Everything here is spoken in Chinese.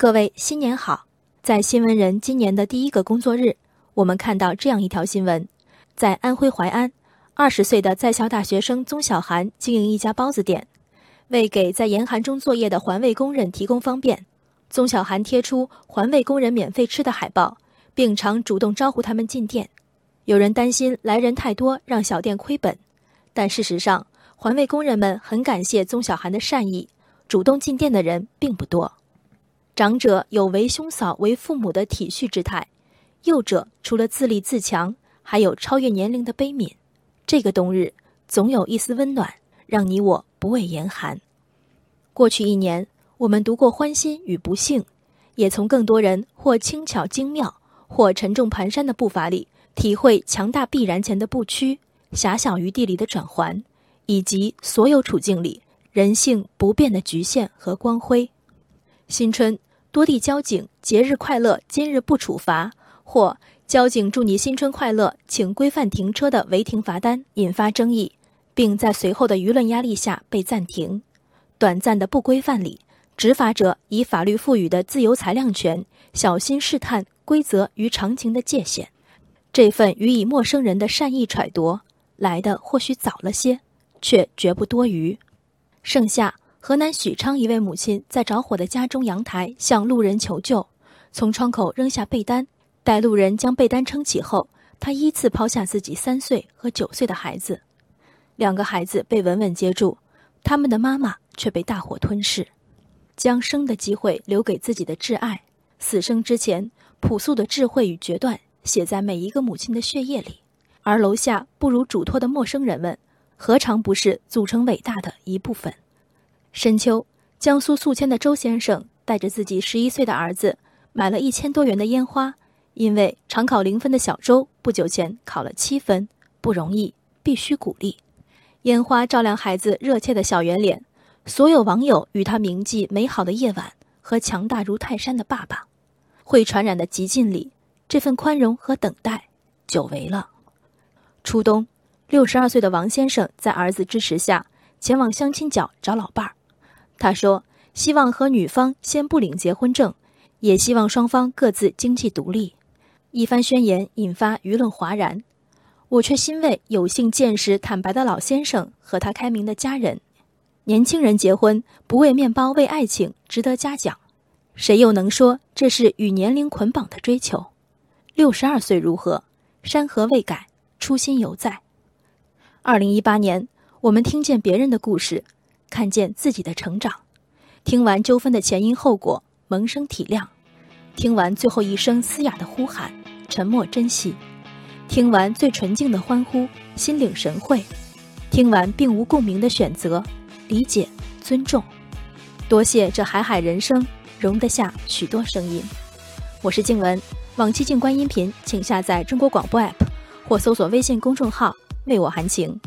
各位新年好！在新闻人今年的第一个工作日，我们看到这样一条新闻：在安徽淮安，二十岁的在校大学生宗小涵经营一家包子店，为给在严寒中作业的环卫工人提供方便，宗小涵贴出环卫工人免费吃的海报，并常主动招呼他们进店。有人担心来人太多让小店亏本，但事实上，环卫工人们很感谢宗小涵的善意，主动进店的人并不多。长者有为兄嫂、为父母的体恤之态，幼者除了自立自强，还有超越年龄的悲悯。这个冬日，总有一丝温暖，让你我不畏严寒。过去一年，我们读过欢欣与不幸，也从更多人或轻巧精妙，或沉重蹒跚的步伐里，体会强大必然前的不屈，狭小余地里的转环，以及所有处境里人性不变的局限和光辉。新春。多地交警节日快乐，今日不处罚，或交警祝你新春快乐，请规范停车的违停罚单引发争议，并在随后的舆论压力下被暂停。短暂的不规范里，执法者以法律赋予的自由裁量权，小心试探规则与常情的界限。这份予以陌生人的善意揣度，来的或许早了些，却绝不多余。盛夏。河南许昌一位母亲在着火的家中阳台向路人求救，从窗口扔下被单，待路人将被单撑起后，她依次抛下自己三岁和九岁的孩子，两个孩子被稳稳接住，他们的妈妈却被大火吞噬，将生的机会留给自己的挚爱，死生之前朴素的智慧与决断写在每一个母亲的血液里，而楼下不如嘱托的陌生人们，何尝不是组成伟大的一部分？深秋，江苏宿迁的周先生带着自己十一岁的儿子，买了一千多元的烟花。因为常考零分的小周不久前考了七分，不容易，必须鼓励。烟花照亮孩子热切的小圆脸，所有网友与他铭记美好的夜晚和强大如泰山的爸爸。会传染的极尽里，这份宽容和等待，久违了。初冬，六十二岁的王先生在儿子支持下，前往相亲角找老伴儿。他说：“希望和女方先不领结婚证，也希望双方各自经济独立。”一番宣言引发舆论哗然，我却欣慰有幸见识坦白的老先生和他开明的家人。年轻人结婚不为面包，为爱情，值得嘉奖。谁又能说这是与年龄捆绑的追求？六十二岁如何？山河未改，初心犹在。二零一八年，我们听见别人的故事。看见自己的成长，听完纠纷的前因后果，萌生体谅；听完最后一声嘶哑的呼喊，沉默珍惜；听完最纯净的欢呼，心领神会；听完并无共鸣的选择，理解尊重。多谢这海海人生，容得下许多声音。我是静文，往期静观音频，请下载中国广播 app 或搜索微信公众号“为我含情”。